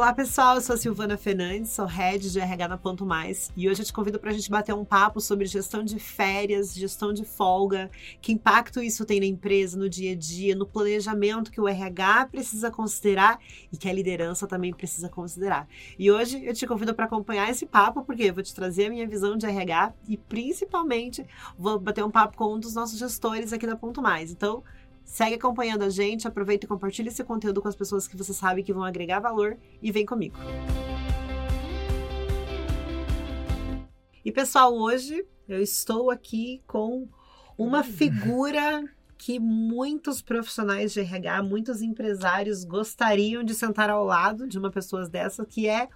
Olá pessoal, eu sou a Silvana Fernandes, sou head de RH na Ponto Mais e hoje eu te convido para a gente bater um papo sobre gestão de férias, gestão de folga, que impacto isso tem na empresa, no dia a dia, no planejamento que o RH precisa considerar e que a liderança também precisa considerar. E hoje eu te convido para acompanhar esse papo porque eu vou te trazer a minha visão de RH e principalmente vou bater um papo com um dos nossos gestores aqui da Ponto Mais. Então, Segue acompanhando a gente, aproveita e compartilha esse conteúdo com as pessoas que você sabe que vão agregar valor e vem comigo. E pessoal, hoje eu estou aqui com uma figura que muitos profissionais de RH, muitos empresários gostariam de sentar ao lado de uma pessoa dessa, que é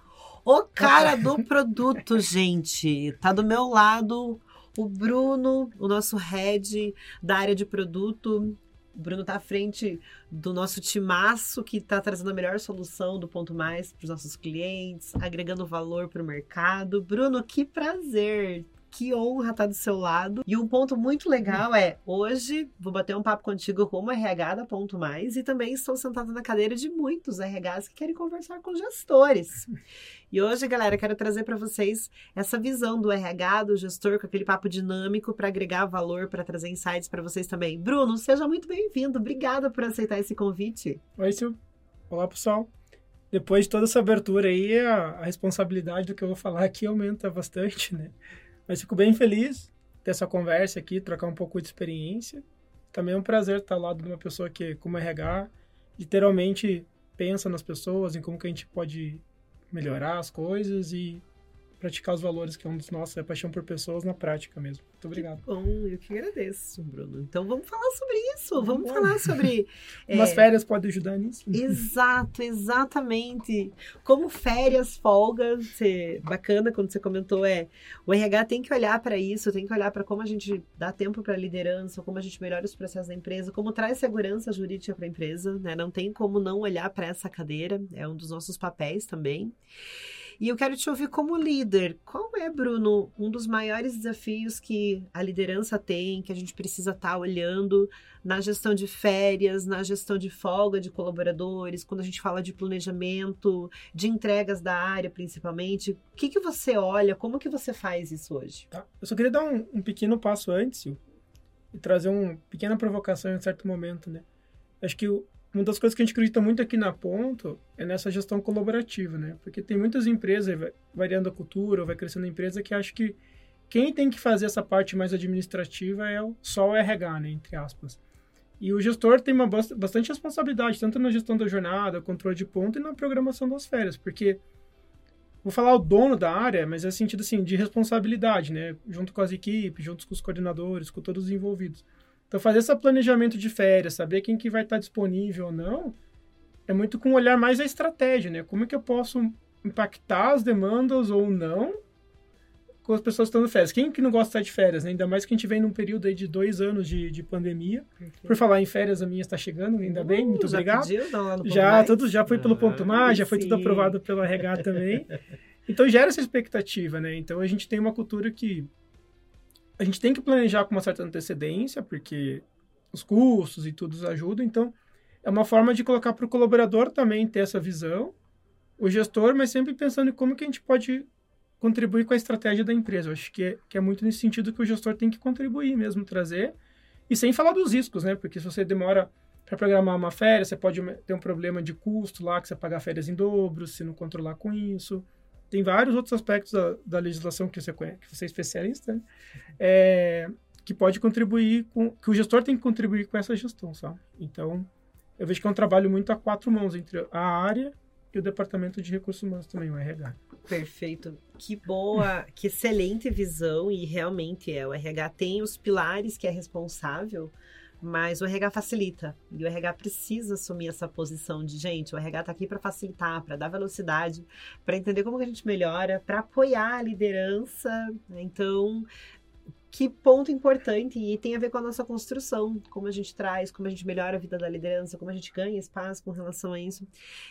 o cara do produto, gente. Tá do meu lado o Bruno, o nosso head da área de produto. O Bruno está à frente do nosso timaço que está trazendo a melhor solução do ponto mais para os nossos clientes, agregando valor para o mercado. Bruno, que prazer que honra estar do seu lado. E um ponto muito legal é, hoje vou bater um papo contigo como RH da Ponto Mais e também estou sentada na cadeira de muitos RHs que querem conversar com gestores. E hoje, galera, quero trazer para vocês essa visão do RH, do gestor, com aquele papo dinâmico para agregar valor, para trazer insights para vocês também. Bruno, seja muito bem-vindo. Obrigada por aceitar esse convite. Oi, Sil. Olá, pessoal. Depois de toda essa abertura aí, a, a responsabilidade do que eu vou falar aqui aumenta bastante, né? Mas fico bem feliz ter essa conversa aqui, trocar um pouco de experiência. Também é um prazer estar ao lado de uma pessoa que, como RH, literalmente pensa nas pessoas, em como que a gente pode melhorar as coisas e praticar os valores, que é um dos nossos, é paixão por pessoas na prática mesmo. Muito obrigado. Que bom, eu que agradeço, Bruno. Então vamos falar sobre isso, vamos falar sobre. Umas é... férias podem ajudar nisso. Exato, exatamente. Como férias, folga, ser bacana quando você comentou é o RH tem que olhar para isso, tem que olhar para como a gente dá tempo para a liderança, como a gente melhora os processos da empresa, como traz segurança jurídica para a empresa, né? Não tem como não olhar para essa cadeira, é um dos nossos papéis também. E eu quero te ouvir como líder. Qual é, Bruno, um dos maiores desafios que a liderança tem, que a gente precisa estar tá olhando na gestão de férias, na gestão de folga de colaboradores, quando a gente fala de planejamento, de entregas da área, principalmente? O que, que você olha? Como que você faz isso hoje? Tá. Eu só queria dar um, um pequeno passo antes, e trazer uma pequena provocação em um certo momento, né? Acho que o, uma das coisas que a gente acredita muito aqui na Ponto é nessa gestão colaborativa, né? Porque tem muitas empresas, variando a cultura, vai crescendo a empresa, que acho que quem tem que fazer essa parte mais administrativa é só o RH, né? Entre aspas. E o gestor tem uma bastante responsabilidade, tanto na gestão da jornada, controle de ponto e na programação das férias, porque vou falar o dono da área, mas é sentido assim de responsabilidade, né? Junto com as equipes, junto com os coordenadores, com todos os envolvidos. Então, fazer esse planejamento de férias, saber quem que vai estar disponível ou não, é muito com um olhar mais a estratégia, né? Como é que eu posso impactar as demandas ou não com as pessoas estando férias. Quem que não gosta de estar de férias, né? Ainda mais que a gente vem num período aí de dois anos de, de pandemia. Por falar em férias, a minha está chegando, ainda uh, bem, muito já obrigado. Já, tudo, já foi pelo ponto mais, já foi tudo aprovado pelo RH também. Então gera essa expectativa, né? Então a gente tem uma cultura que a gente tem que planejar com uma certa antecedência, porque os custos e tudo ajudam. Então, é uma forma de colocar para o colaborador também ter essa visão, o gestor, mas sempre pensando em como que a gente pode contribuir com a estratégia da empresa. Eu acho que é, que é muito nesse sentido que o gestor tem que contribuir mesmo, trazer. E sem falar dos riscos, né? Porque se você demora para programar uma férias, você pode ter um problema de custo lá, que você pagar férias em dobro, se não controlar com isso tem vários outros aspectos da, da legislação que você conhece, que você é especialista, né? é, que pode contribuir com, que o gestor tem que contribuir com essa gestão, sabe? Então, eu vejo que é um trabalho muito a quatro mãos entre a área e o departamento de recursos humanos também, o RH. Perfeito. Que boa, que excelente visão e realmente é o RH tem os pilares que é responsável mas o RH facilita. E o RH precisa assumir essa posição de, gente, o RH está aqui para facilitar, para dar velocidade, para entender como que a gente melhora, para apoiar a liderança. Né? Então, que ponto importante e tem a ver com a nossa construção, como a gente traz, como a gente melhora a vida da liderança, como a gente ganha espaço com relação a isso.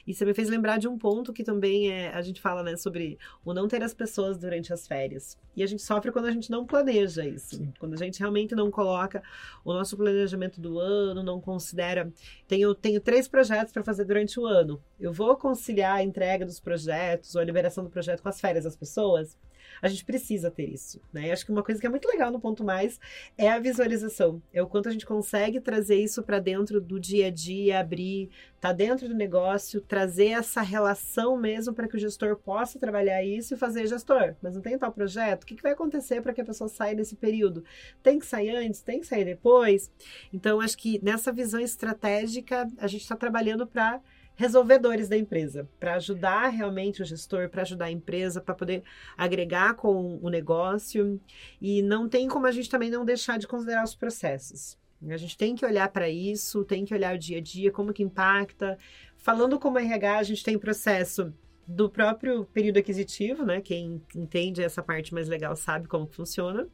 E você me fez lembrar de um ponto que também é, a gente fala, né, sobre o não ter as pessoas durante as férias. E a gente sofre quando a gente não planeja isso, Sim. quando a gente realmente não coloca o nosso planejamento do ano, não considera. Tenho, tenho três projetos para fazer durante o ano. Eu vou conciliar a entrega dos projetos ou a liberação do projeto com as férias das pessoas? A gente precisa ter isso, né? acho que uma coisa que é muito legal no ponto mais é a visualização. É o quanto a gente consegue trazer isso para dentro do dia a dia, abrir, tá dentro do negócio, trazer essa relação mesmo para que o gestor possa trabalhar isso e fazer gestor. Mas não tem tal projeto? O que, que vai acontecer para que a pessoa saia nesse período? Tem que sair antes? Tem que sair depois? Então, acho que nessa visão estratégica, a gente está trabalhando para resolvedores da empresa, para ajudar realmente o gestor, para ajudar a empresa, para poder agregar com o negócio. E não tem como a gente também não deixar de considerar os processos. A gente tem que olhar para isso, tem que olhar o dia a dia, como que impacta. Falando como RH, a gente tem processo do próprio período aquisitivo, né? Quem entende essa parte mais legal sabe como funciona.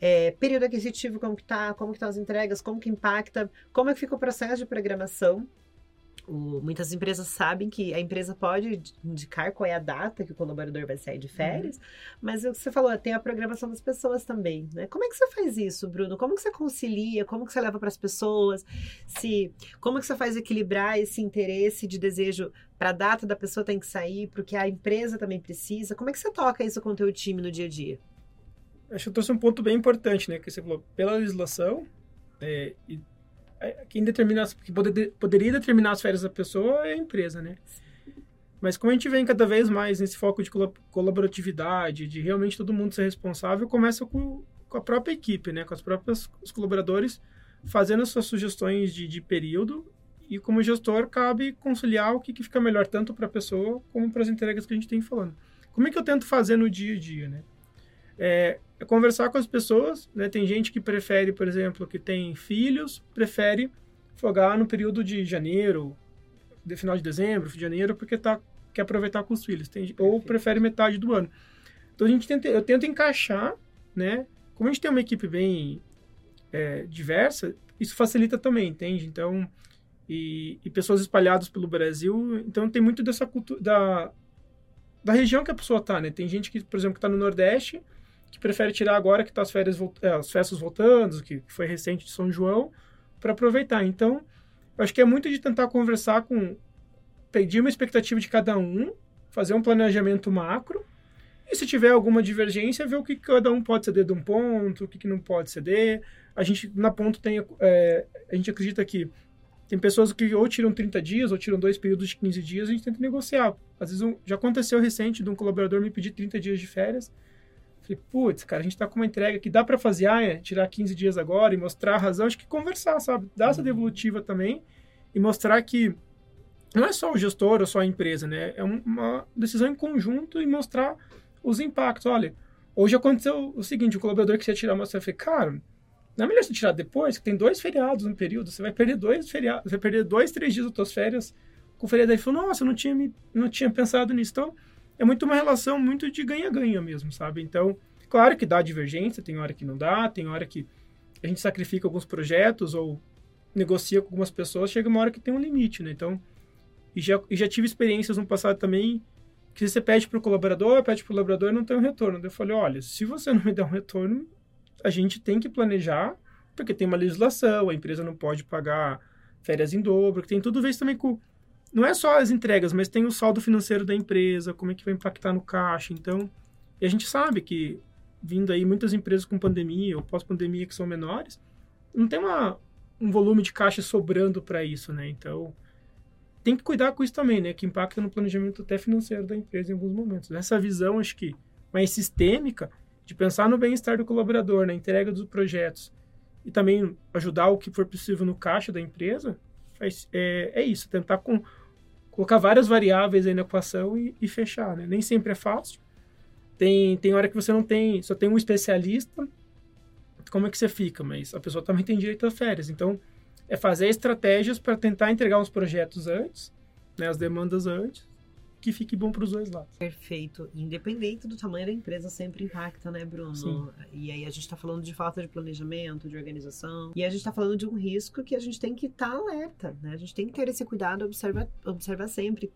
É, período aquisitivo, como que tá, como que tá as entregas, como que impacta, como é que fica o processo de programação. O, muitas empresas sabem que a empresa pode indicar qual é a data que o colaborador vai sair de férias, uhum. mas o que você falou, tem a programação das pessoas também, né? Como é que você faz isso, Bruno? Como que você concilia? Como que você leva para as pessoas? Se, como que você faz equilibrar esse interesse de desejo para a data da pessoa tem que sair, porque a empresa também precisa? Como é que você toca isso com o teu time no dia a dia? Acho que eu trouxe um ponto bem importante, né? Que você falou, pela legislação, é, e quem determina, que poder, poderia determinar as férias da pessoa é a empresa, né? Mas como a gente vem cada vez mais nesse foco de colaboratividade, de realmente todo mundo ser responsável, começa com, com a própria equipe, né? Com as próprias os colaboradores fazendo suas sugestões de, de período e como gestor cabe conciliar o que, que fica melhor tanto para a pessoa como para as entregas que a gente tem falando. Como é que eu tento fazer no dia a dia, né? É, é conversar com as pessoas, né? Tem gente que prefere, por exemplo, que tem filhos, prefere fogar no período de janeiro, de final de dezembro, de janeiro, porque tá quer aproveitar com os filhos, tem, ou prefere metade do ano. Então a gente tenta, eu tento encaixar, né? Como a gente tem uma equipe bem é, diversa, isso facilita também, entende? Então e, e, pessoas espalhadas pelo Brasil, então tem muito dessa cultura da da região que a pessoa tá, né? Tem gente que, por exemplo, que está no Nordeste que prefere tirar agora que está as férias é, as festas voltando, que foi recente de São João, para aproveitar. Então, eu acho que é muito de tentar conversar com pedir uma expectativa de cada um, fazer um planejamento macro e se tiver alguma divergência, ver o que cada um pode ceder de um ponto, o que, que não pode ceder. A gente, na ponto, tem, é, a gente acredita que tem pessoas que ou tiram 30 dias ou tiram dois períodos de 15 dias, a gente tenta negociar. Às vezes, um, já aconteceu recente de um colaborador me pedir 30 dias de férias, Falei, putz, cara, a gente tá com uma entrega que dá para fazer, ah, é, tirar 15 dias agora e mostrar a razão. Acho que conversar, sabe? Dar essa uhum. devolutiva também e mostrar que não é só o gestor ou só a empresa, né? É uma decisão em conjunto e mostrar os impactos. Olha, hoje aconteceu o seguinte, o colaborador que você ia tirar uma, você falei, cara, não é melhor você tirar depois, que tem dois feriados no período, você vai perder dois feriados, você vai perder dois, três dias das suas férias com o feriado. Aí falou, nossa, eu não tinha, não tinha pensado nisso. Então, é muito uma relação muito de ganha-ganha mesmo, sabe? Então, claro que dá divergência, tem hora que não dá, tem hora que a gente sacrifica alguns projetos ou negocia com algumas pessoas, chega uma hora que tem um limite, né? Então, e já, e já tive experiências no passado também que você pede para o colaborador, pede para o colaborador e não tem um retorno. Eu falei, olha, se você não me der um retorno, a gente tem que planejar, porque tem uma legislação, a empresa não pode pagar férias em dobro, que tem tudo ver também com não é só as entregas, mas tem o saldo financeiro da empresa, como é que vai impactar no caixa. Então, e a gente sabe que vindo aí muitas empresas com pandemia ou pós-pandemia que são menores, não tem uma, um volume de caixa sobrando para isso, né? Então, tem que cuidar com isso também, né? Que impacta no planejamento até financeiro da empresa em alguns momentos. Essa visão, acho que mais sistêmica, de pensar no bem-estar do colaborador, na entrega dos projetos e também ajudar o que for possível no caixa da empresa, faz, é, é isso, tentar com, colocar várias variáveis aí na equação e, e, fechar, né? Nem sempre é fácil. Tem, tem hora que você não tem, só tem um especialista, como é que você fica? Mas a pessoa também tem direito a férias. Então, é fazer estratégias para tentar entregar uns projetos antes, né, as demandas antes, que fique bom para os dois lados. Perfeito. Independente do tamanho da empresa, sempre impacta, né, Bruno? Sim. E aí a gente está falando de falta de planejamento, de organização, e a gente está falando de um risco que a gente tem que estar tá alerta, né? A gente tem que ter esse cuidado, observa, observar sempre.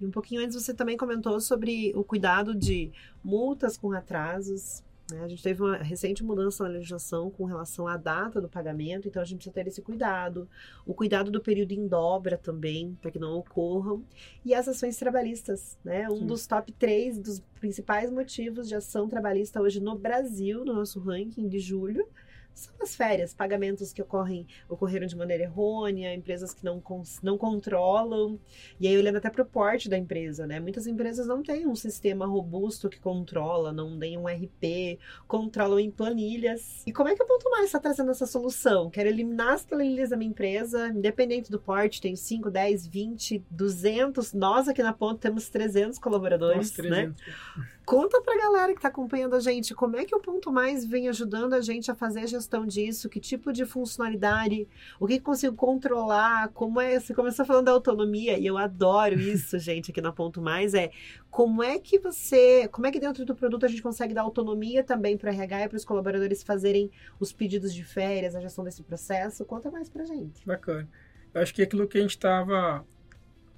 E um pouquinho antes você também comentou sobre o cuidado de multas com atrasos? A gente teve uma recente mudança na legislação com relação à data do pagamento, então a gente precisa ter esse cuidado. O cuidado do período em dobra também, para que não ocorram. E as ações trabalhistas, né? Um Sim. dos top três dos principais motivos de ação trabalhista hoje no Brasil, no nosso ranking de julho, são as férias, pagamentos que ocorrem, ocorreram de maneira errônea, empresas que não, não controlam. E aí, olhando até para o porte da empresa, né? Muitas empresas não têm um sistema robusto que controla, não tem um RP, controlam em planilhas. E como é que o Ponto Mais está trazendo essa solução? Quero eliminar as planilhas da minha empresa, independente do porte, tenho 5, 10, 20, 200. Nós aqui na Ponto temos 300 colaboradores, Nossa, 300. né? Conta pra galera que tá acompanhando a gente como é que o Ponto Mais vem ajudando a gente a fazer a gestão disso, que tipo de funcionalidade, o que consigo controlar, como é, você começou falando da autonomia e eu adoro isso, gente, aqui na Ponto Mais, é como é que você, como é que dentro do produto a gente consegue dar autonomia também para RH e para os colaboradores fazerem os pedidos de férias, a gestão desse processo? Conta mais pra gente. Bacana. Eu acho que aquilo que a gente estava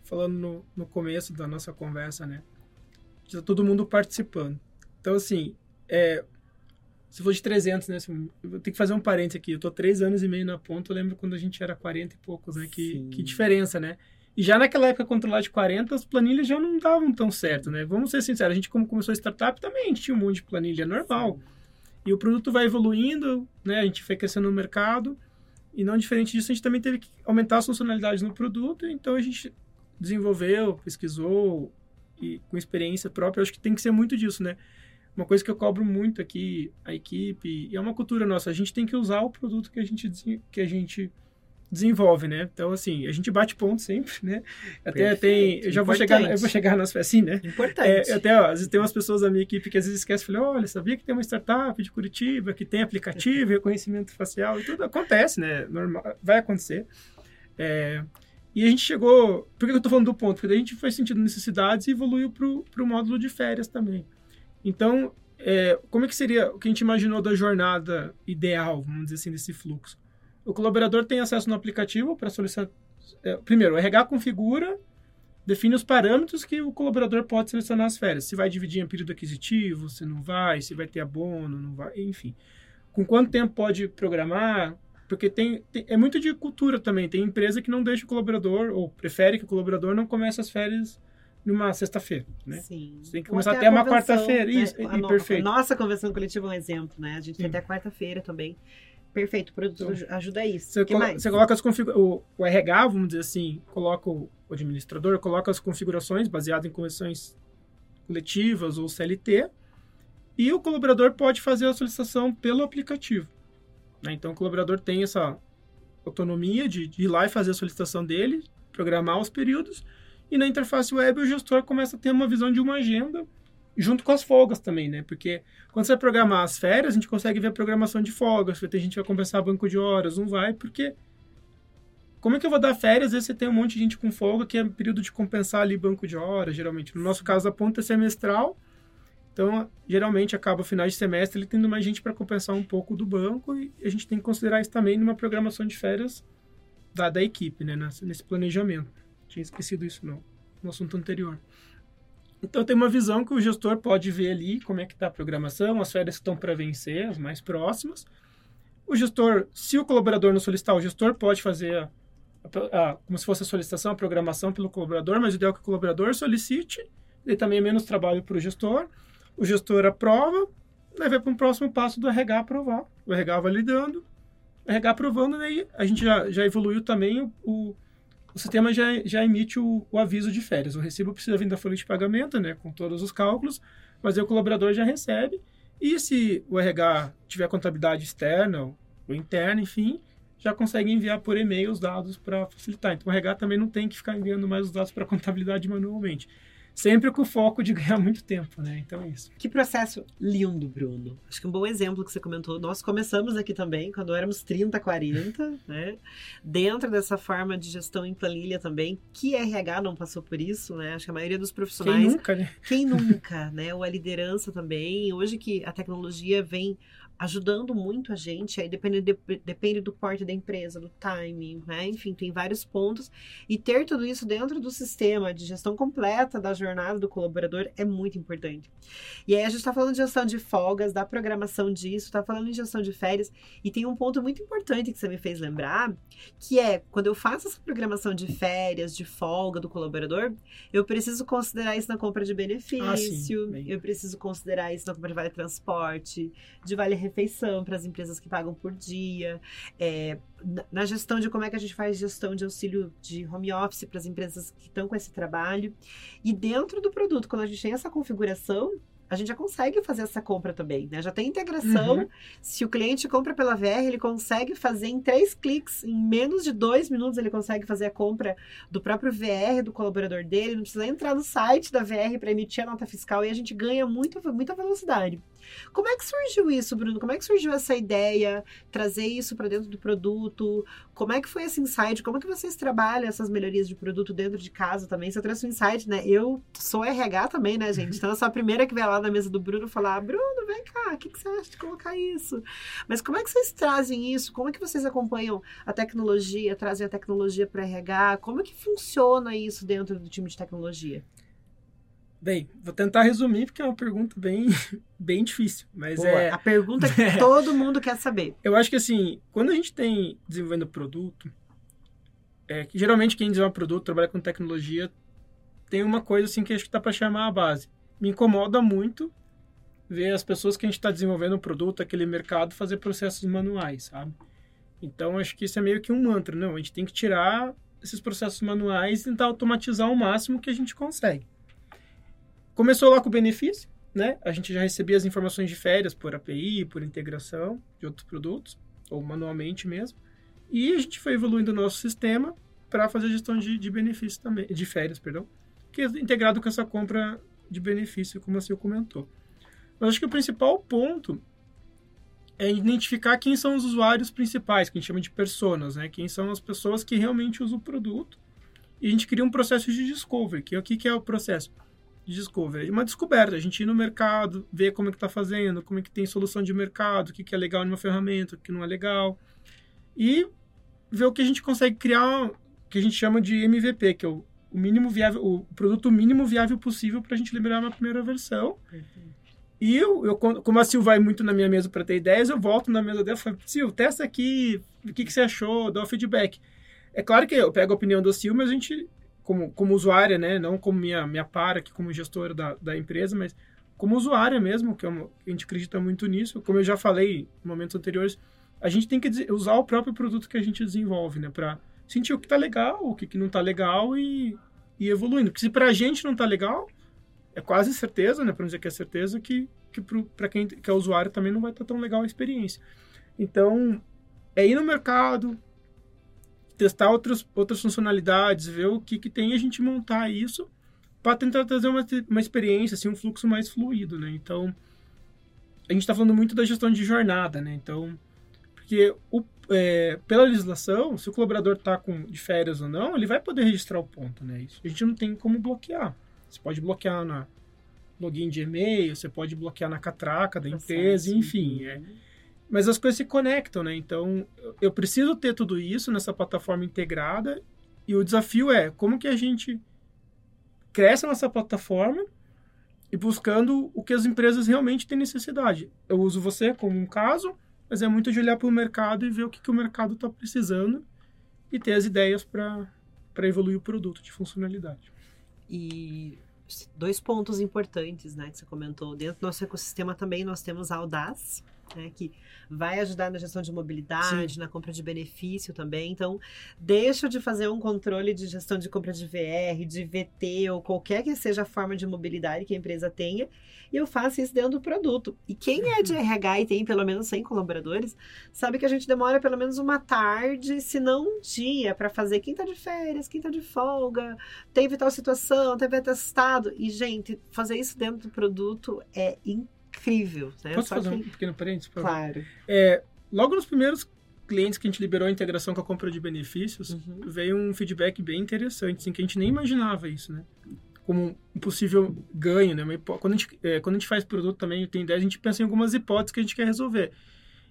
falando no, no começo da nossa conversa, né? está todo mundo participando. Então, assim, é, se for de 300, né? Assim, eu tenho que fazer um parênteses aqui. Eu tô três anos e meio na ponta. Eu lembro quando a gente era 40 e poucos, né? Que, que diferença, né? E já naquela época, controlar de 40, as planilhas já não davam tão certo, né? Vamos ser sinceros, a gente, como começou a startup, também a gente tinha um monte de planilha normal. E o produto vai evoluindo, né? A gente foi crescendo no mercado. E não diferente disso, a gente também teve que aumentar as funcionalidades no produto. Então, a gente desenvolveu, pesquisou, e com experiência própria, acho que tem que ser muito disso, né? Uma coisa que eu cobro muito aqui, a equipe, e é uma cultura nossa, a gente tem que usar o produto que a gente, que a gente desenvolve, né? Então, assim, a gente bate ponto sempre, né? Até Perfeito. tem... Eu já vou chegar, eu vou chegar nas... Assim, né? Importante. É, até, ó, às vezes tem umas pessoas da minha equipe que às vezes esquecem, falei, olha, sabia que tem uma startup de Curitiba, que tem aplicativo, reconhecimento facial e tudo? Acontece, né? Normal, vai acontecer. É, e a gente chegou. Por que eu estou falando do ponto? Porque a gente foi sentindo necessidades e evoluiu para o módulo de férias também. Então, é, como é que seria o que a gente imaginou da jornada ideal, vamos dizer assim, desse fluxo? O colaborador tem acesso no aplicativo para solicitar. É, primeiro, o RH configura, define os parâmetros que o colaborador pode selecionar as férias. Se vai dividir em período aquisitivo, se não vai, se vai ter abono, não vai, enfim. Com quanto tempo pode programar, porque tem, tem, é muito de cultura também. Tem empresa que não deixa o colaborador, ou prefere que o colaborador não comece as férias numa sexta-feira, né? Sim. Você tem que começar até uma quarta-feira. Né? Isso, a, no, perfeito. A nossa convenção coletiva é um exemplo, né? A gente Sim. tem até quarta-feira também. Perfeito, o produto então, ajuda isso. Você, colo você coloca as o, o RH, vamos dizer assim, coloca o, o administrador, coloca as configurações baseadas em convenções coletivas ou CLT, e o colaborador pode fazer a solicitação pelo aplicativo. Né? Então, o colaborador tem essa autonomia de, de ir lá e fazer a solicitação dele, programar os períodos, e na interface web o gestor começa a ter uma visão de uma agenda junto com as folgas também, né? Porque quando você vai programar as férias, a gente consegue ver a programação de folgas. Vai ter gente que vai compensar banco de horas, não vai, porque como é que eu vou dar férias? Às vezes você tem um monte de gente com folga, que é período de compensar ali banco de horas, geralmente. No nosso caso, a ponta é semestral, então, geralmente, acaba final de semestre ele tendo mais gente para compensar um pouco do banco e a gente tem que considerar isso também numa programação de férias da, da equipe, né, nesse planejamento. Tinha esquecido isso no, no assunto anterior. Então, tem uma visão que o gestor pode ver ali como é que está a programação, as férias que estão para vencer, as mais próximas. O gestor, se o colaborador não solicitar, o gestor pode fazer a, a, a, como se fosse a solicitação, a programação pelo colaborador, mas o ideal é que o colaborador solicite, e também é menos trabalho para o gestor o gestor aprova, daí vai para um próximo passo do RH aprovar. O RH validando, o RH aprovando, daí a gente já, já evoluiu também o, o, o sistema já, já emite o, o, aviso de férias. O recibo precisa vir da folha de pagamento, né, com todos os cálculos, mas aí o colaborador já recebe. E se o RH tiver contabilidade externa ou interna, enfim, já consegue enviar por e-mail os dados para facilitar. Então o RH também não tem que ficar enviando mais os dados para a contabilidade manualmente. Sempre com o foco de ganhar muito tempo, né? Então é isso. Que processo lindo, Bruno. Acho que um bom exemplo que você comentou. Nós começamos aqui também, quando éramos 30, 40, né? Dentro dessa forma de gestão em planilha também, que RH não passou por isso, né? Acho que a maioria dos profissionais. Quem nunca, né? Quem nunca, né? Ou a liderança também. Hoje que a tecnologia vem ajudando muito a gente, aí depende, de, depende do porte da empresa, do timing, né? Enfim, tem vários pontos. E ter tudo isso dentro do sistema de gestão completa da jornada do colaborador é muito importante. E aí a gente está falando de gestão de folgas, da programação disso, está falando de gestão de férias, e tem um ponto muito importante que você me fez lembrar, que é quando eu faço essa programação de férias, de folga do colaborador, eu preciso considerar isso na compra de benefício, ah, eu preciso considerar isso na compra de vale transporte, de vale refeição para as empresas que pagam por dia, é, na gestão de como é que a gente faz gestão de auxílio de home office para as empresas que estão com esse trabalho. E dentro do produto, quando a gente tem essa configuração, a gente já consegue fazer essa compra também, né? Já tem integração. Uhum. Se o cliente compra pela VR, ele consegue fazer em três cliques, em menos de dois minutos, ele consegue fazer a compra do próprio VR do colaborador dele. Não precisa entrar no site da VR para emitir a nota fiscal e a gente ganha muito, muita velocidade. Como é que surgiu isso, Bruno? Como é que surgiu essa ideia? Trazer isso para dentro do produto? Como é que foi esse insight? Como é que vocês trabalham essas melhorias de produto dentro de casa também? Você trouxe um insight, né? Eu sou RH também, né, gente? Então eu sou a primeira que vai lá na mesa do Bruno falar: Bruno, vem cá, o que, que você acha de colocar isso? Mas como é que vocês trazem isso? Como é que vocês acompanham a tecnologia, trazem a tecnologia para RH? Como é que funciona isso dentro do time de tecnologia? Bem, vou tentar resumir porque é uma pergunta bem, bem difícil, mas Boa, é a pergunta que todo mundo quer saber. Eu acho que assim, quando a gente tem desenvolvendo produto, é que geralmente quem desenvolve produto trabalha com tecnologia tem uma coisa assim que acho que tá para chamar a base. Me incomoda muito ver as pessoas que a gente está desenvolvendo o produto, aquele mercado, fazer processos manuais, sabe? Então acho que isso é meio que um mantra, não? A gente tem que tirar esses processos manuais e tentar automatizar o máximo que a gente consegue. Começou lá com o benefício, né? A gente já recebia as informações de férias por API, por integração de outros produtos, ou manualmente mesmo. E a gente foi evoluindo o nosso sistema para fazer gestão de, de benefícios também, de férias, perdão, que é integrado com essa compra de benefício, como senhor comentou. Mas acho que o principal ponto é identificar quem são os usuários principais, que a gente chama de personas, né? Quem são as pessoas que realmente usam o produto. E a gente cria um processo de discovery, que é o que é o processo? De discovery, uma descoberta, a gente ir no mercado, ver como é que está fazendo, como é que tem solução de mercado, o que, que é legal numa ferramenta, o que não é legal, e ver o que a gente consegue criar, que a gente chama de MVP, que é o, o mínimo viável, o produto mínimo viável possível para a gente liberar uma primeira versão. E eu, eu, como a Sil vai muito na minha mesa para ter ideias, eu volto na mesa dela e falo, Sil, testa aqui, o que, que você achou, dá o feedback. É claro que eu pego a opinião do Sil, mas a gente como, como usuária, né? Não como minha, minha para aqui como gestora da, da empresa, mas como usuária mesmo, que é uma, a gente acredita muito nisso. Como eu já falei em momentos anteriores, a gente tem que usar o próprio produto que a gente desenvolve, né? Para sentir o que está legal, o que, que não está legal e, e evoluindo. Porque se para a gente não está legal, é quase certeza, né? Para dizer que é certeza, que, que para quem que é usuário também não vai estar tá tão legal a experiência. Então, é ir no mercado, testar outras, outras funcionalidades, ver o que, que tem e a gente montar isso para tentar trazer uma, uma experiência, assim, um fluxo mais fluido, né? Então, a gente está falando muito da gestão de jornada, né? Então, porque o, é, pela legislação, se o colaborador está de férias ou não, ele vai poder registrar o ponto, né? Isso a gente não tem como bloquear. Você pode bloquear na login de e-mail, você pode bloquear na catraca da empresa, enfim. É, mas as coisas se conectam, né? Então, eu preciso ter tudo isso nessa plataforma integrada e o desafio é como que a gente cresce nessa plataforma e buscando o que as empresas realmente têm necessidade. Eu uso você como um caso, mas é muito de olhar para o mercado e ver o que, que o mercado está precisando e ter as ideias para evoluir o produto de funcionalidade. E dois pontos importantes né, que você comentou. Dentro do nosso ecossistema também nós temos a Audaz, né, que vai ajudar na gestão de mobilidade, Sim. na compra de benefício também. Então, deixo de fazer um controle de gestão de compra de VR, de VT ou qualquer que seja a forma de mobilidade que a empresa tenha, e eu faço isso dentro do produto. E quem é de RH e tem pelo menos 100 colaboradores, sabe que a gente demora pelo menos uma tarde, se não um dia, para fazer quem está de férias, quem está de folga, teve tal situação, teve atestado. E, gente, fazer isso dentro do produto é incrível incrível. Né? Posso Só fazer que... um pequeno parênteses? Claro. É, logo nos primeiros clientes que a gente liberou a integração com a compra de benefícios, uhum. veio um feedback bem interessante, assim, que a gente nem imaginava isso, né? Como um possível ganho, né? Quando a, gente, é, quando a gente faz produto também, tem ideia, a gente pensa em algumas hipóteses que a gente quer resolver.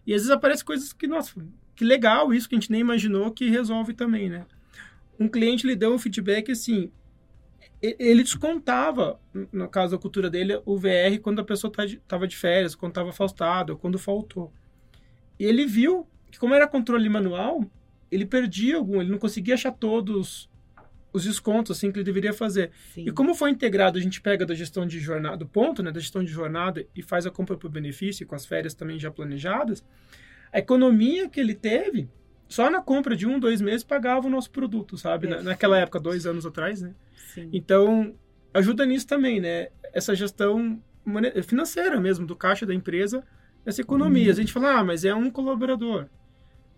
E às vezes aparecem coisas que, nossa, que legal isso, que a gente nem imaginou que resolve também, né? Um cliente lhe deu um feedback assim, ele descontava, no caso da cultura dele, o VR quando a pessoa estava tá de férias, quando estava afastado, quando faltou. E ele viu que, como era controle manual, ele perdia algum, ele não conseguia achar todos os descontos assim que ele deveria fazer. Sim. E como foi integrado, a gente pega da gestão de jornada, do ponto, né, da gestão de jornada e faz a compra por benefício, com as férias também já planejadas, a economia que ele teve, só na compra de um, dois meses pagava o nosso produto, sabe? Na, naquela época, dois anos atrás, né? Sim. Então, ajuda nisso também, né? Essa gestão financeira mesmo, do caixa da empresa, essa economia. Uhum. A gente fala, ah, mas é um colaborador.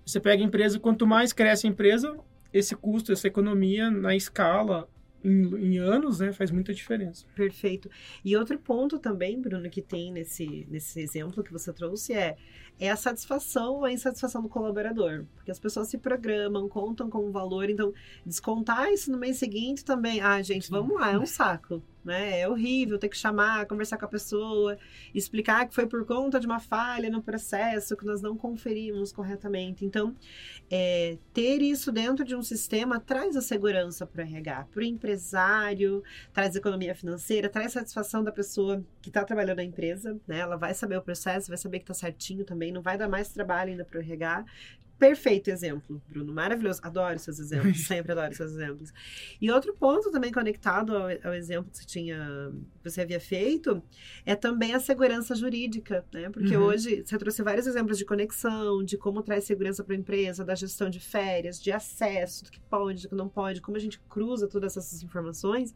Você pega a empresa, quanto mais cresce a empresa, esse custo, essa economia na escala, em, em, anos, né, faz muita diferença. Perfeito. E outro ponto também, Bruno, que tem nesse, nesse exemplo que você trouxe é é a satisfação ou a insatisfação do colaborador. Porque as pessoas se programam, contam com o valor, então descontar isso no mês seguinte também. Ah, gente, vamos lá, é um saco né? É horrível ter que chamar, conversar com a pessoa, explicar que foi por conta de uma falha no processo que nós não conferimos corretamente. Então, é, ter isso dentro de um sistema traz a segurança para o RH, para o empresário, traz economia financeira, traz satisfação da pessoa que está trabalhando na empresa, né? Ela vai saber o processo, vai saber que está certinho também, não vai dar mais trabalho ainda para o RH perfeito exemplo, Bruno. Maravilhoso. Adoro seus exemplos. Sempre adoro seus exemplos. E outro ponto também conectado ao, ao, exemplo que você tinha, você havia feito, é também a segurança jurídica, né? Porque uhum. hoje você trouxe vários exemplos de conexão, de como traz segurança para a empresa, da gestão de férias, de acesso, do que pode, do que não pode, como a gente cruza todas essas informações.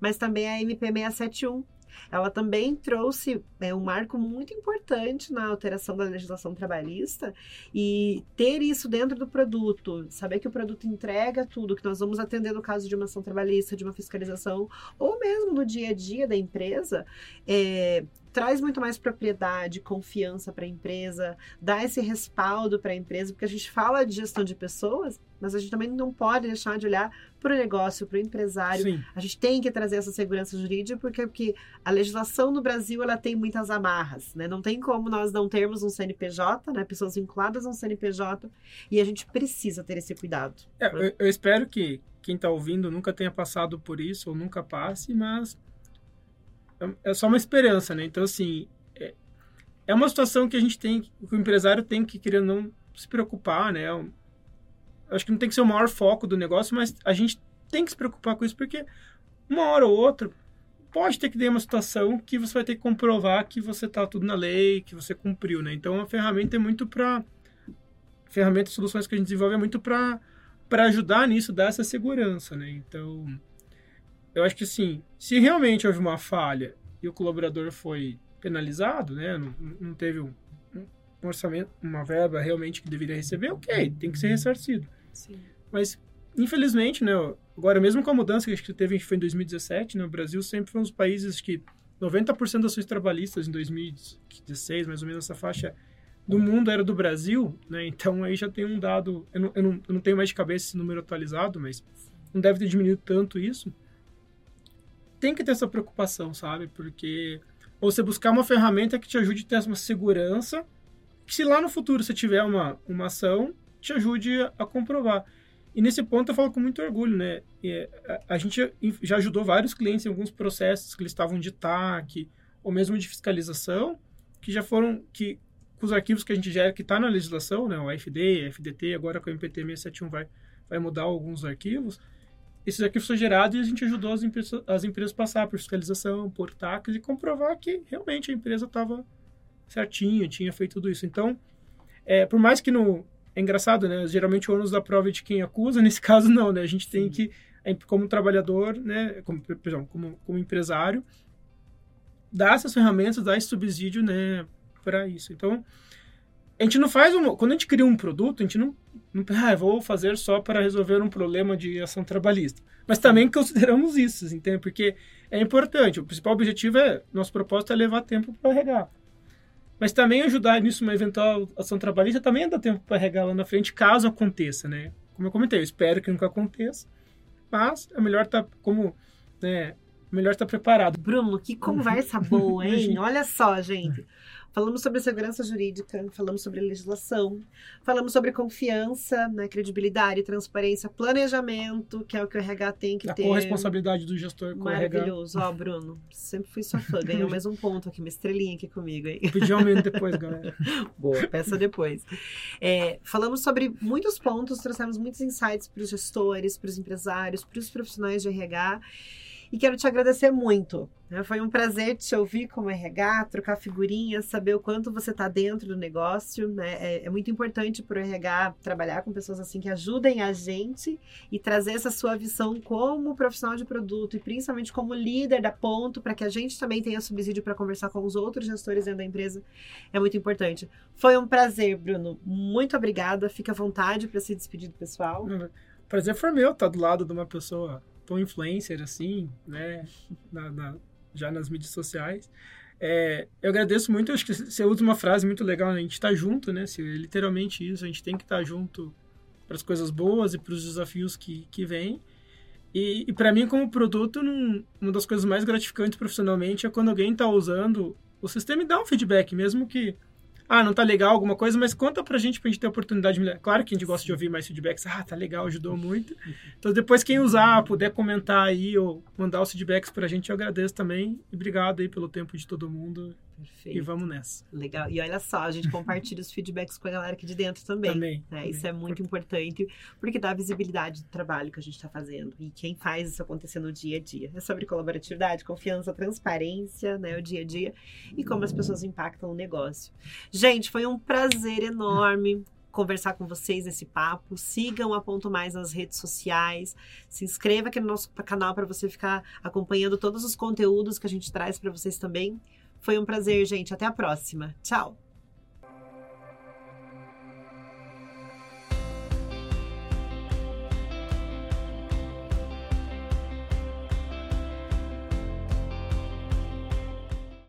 Mas também a MP 671, ela também trouxe é, um marco muito importante na alteração da legislação trabalhista e ter isso dentro do produto, saber que o produto entrega tudo, que nós vamos atender no caso de uma ação trabalhista, de uma fiscalização, ou mesmo no dia a dia da empresa, é, traz muito mais propriedade, confiança para a empresa, dá esse respaldo para a empresa, porque a gente fala de gestão de pessoas, mas a gente também não pode deixar de olhar para o negócio, para o empresário. Sim. A gente tem que trazer essa segurança jurídica, porque, porque a legislação no Brasil ela tem muitas amarras, né? Não tem como nós não termos um CNPJ, né? Pessoas vinculadas a um CNPJ, e a gente precisa ter esse cuidado. É, né? eu, eu espero que quem está ouvindo nunca tenha passado por isso ou nunca passe, mas é só uma esperança, né? Então, assim, é, é uma situação que a gente tem, que o empresário tem que, querer não se preocupar, né? Eu acho que não tem que ser o maior foco do negócio, mas a gente tem que se preocupar com isso, porque uma hora ou outra pode ter que ter uma situação que você vai ter que comprovar que você está tudo na lei, que você cumpriu, né? Então, a ferramenta é muito para... Ferramentas, soluções que a gente desenvolve é muito para ajudar nisso, dar essa segurança, né? Então, eu acho que assim, se realmente houve uma falha e o colaborador foi penalizado, né, não, não teve um, um, orçamento, uma verba realmente que deveria receber, ok, tem que ser ressarcido. Sim. Mas, infelizmente, né, agora mesmo com a mudança que a gente teve, que foi em 2017, né, o Brasil sempre foi um dos países que 90% das suas trabalhistas em 2016, mais ou menos essa faixa do mundo era do Brasil, né? Então aí já tem um dado, eu não, eu não, eu não tenho mais de cabeça esse número atualizado, mas não deve ter diminuído tanto isso tem que ter essa preocupação, sabe? Porque você buscar uma ferramenta que te ajude a ter uma segurança, que se lá no futuro você tiver uma, uma ação, te ajude a, a comprovar. E nesse ponto eu falo com muito orgulho, né? E, a, a, gente já ajudou vários clientes em alguns processos que eles estavam de TAC, ou mesmo de fiscalização, que já foram, que com os arquivos que a gente gera, que está na legislação, né? O AFD, FDT, agora com o MPT 671 vai, vai mudar alguns arquivos, esses arquivos foram gerados e a gente ajudou as empresas, as empresas a passar por fiscalização, por taxas e comprovar que realmente a empresa estava certinho, tinha feito tudo isso. Então, é, por mais que no... É engraçado, né? Geralmente o ônus da prova é de quem acusa, nesse caso não, né? A gente tem que, como trabalhador, né? Como, perdão, como, como empresário, dar essas ferramentas, dar esse subsídio, né? Para isso. Então, a gente não faz um, quando a gente cria um produto, a gente não ah, vou fazer só para resolver um problema de ação trabalhista. Mas também consideramos isso, entende? Porque é importante. O principal objetivo é nosso propósito é levar tempo para regar. Mas também ajudar nisso uma eventual ação trabalhista também dá tempo para regar lá na frente, caso aconteça, né? Como eu comentei, eu espero que nunca aconteça, mas é melhor estar tá, como, né, melhor estar tá preparado. Bruno, que conversa boa, hein? Olha só, gente. Falamos sobre segurança jurídica, falamos sobre legislação, falamos sobre confiança, né, credibilidade, transparência, planejamento, que é o que o RH tem que a ter. A corresponsabilidade do gestor com Maravilhoso. Ó, Bruno, sempre fui sua fã. Ganhou mais um ponto aqui, uma estrelinha aqui comigo. Hein? Pedi aumento depois, galera. Boa, peça depois. É, falamos sobre muitos pontos, trouxemos muitos insights para os gestores, para os empresários, para os profissionais de RH. E quero te agradecer muito. Né? Foi um prazer te ouvir como RH, trocar figurinhas, saber o quanto você está dentro do negócio. Né? É, é, muito importante para o RH trabalhar com pessoas assim que ajudem a gente e trazer essa sua visão como profissional de produto e principalmente como líder da ponto para que a gente também tenha subsídio para conversar com os outros gestores dentro da empresa. É muito importante. Foi um prazer, Bruno. Muito obrigada. Fica à vontade para se despedir do pessoal. Prazer foi meu estar do lado de uma pessoa tão influencer assim, né, na, na, já nas mídias sociais. É, eu agradeço muito, acho que você usa uma frase muito legal, né? a gente está junto, né? Se, é literalmente isso, a gente tem que estar tá junto para as coisas boas e para os desafios que, que vêm. E, e para mim, como produto, num, uma das coisas mais gratificantes profissionalmente é quando alguém está usando o sistema e dá um feedback, mesmo que ah, não tá legal alguma coisa, mas conta pra gente pra gente ter a oportunidade de melhorar. Claro que a gente gosta de ouvir mais feedbacks. Ah, tá legal, ajudou muito. Então, depois quem usar, puder comentar aí ou mandar os feedbacks pra gente, eu agradeço também. E obrigado aí pelo tempo de todo mundo. Perfeito. E vamos nessa. Legal. E olha só, a gente compartilha os feedbacks com a galera aqui de dentro também. Também. Né? também. Isso é muito importante, porque dá visibilidade do trabalho que a gente está fazendo e quem faz isso acontecer no dia a dia. É sobre colaboratividade, confiança, transparência, né? O dia a dia e como as pessoas impactam o negócio. Gente, foi um prazer enorme conversar com vocês nesse papo. Sigam a Ponto Mais nas redes sociais. Se inscreva aqui no nosso canal para você ficar acompanhando todos os conteúdos que a gente traz para vocês também. Foi um prazer, gente. Até a próxima. Tchau!